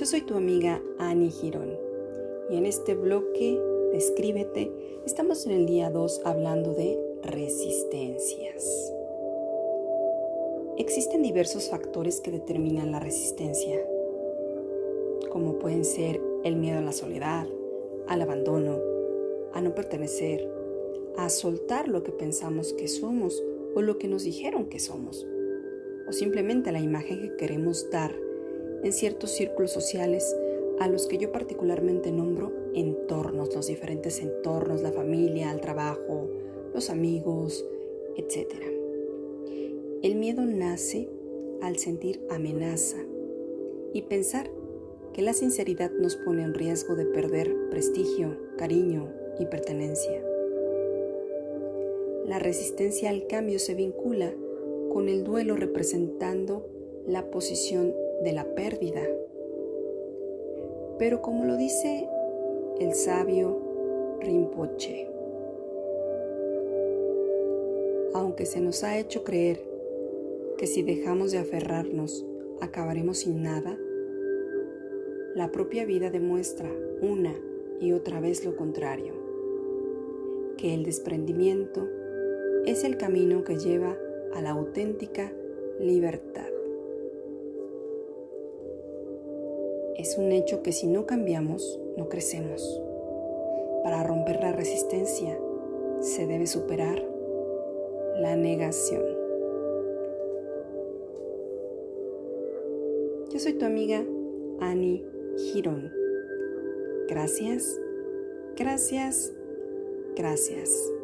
Yo soy tu amiga Annie Girón y en este bloque Descríbete estamos en el día 2 hablando de resistencias. Existen diversos factores que determinan la resistencia, como pueden ser el miedo a la soledad, al abandono, a no pertenecer, a soltar lo que pensamos que somos o lo que nos dijeron que somos, o simplemente la imagen que queremos dar en ciertos círculos sociales a los que yo particularmente nombro entornos, los diferentes entornos, la familia, el trabajo, los amigos, etc. El miedo nace al sentir amenaza y pensar que la sinceridad nos pone en riesgo de perder prestigio, cariño y pertenencia. La resistencia al cambio se vincula con el duelo representando la posición de la pérdida. Pero como lo dice el sabio Rinpoche, aunque se nos ha hecho creer que si dejamos de aferrarnos acabaremos sin nada, la propia vida demuestra una y otra vez lo contrario, que el desprendimiento es el camino que lleva a la auténtica libertad. Es un hecho que si no cambiamos, no crecemos. Para romper la resistencia, se debe superar la negación. Yo soy tu amiga Annie Girón. Gracias, gracias, gracias.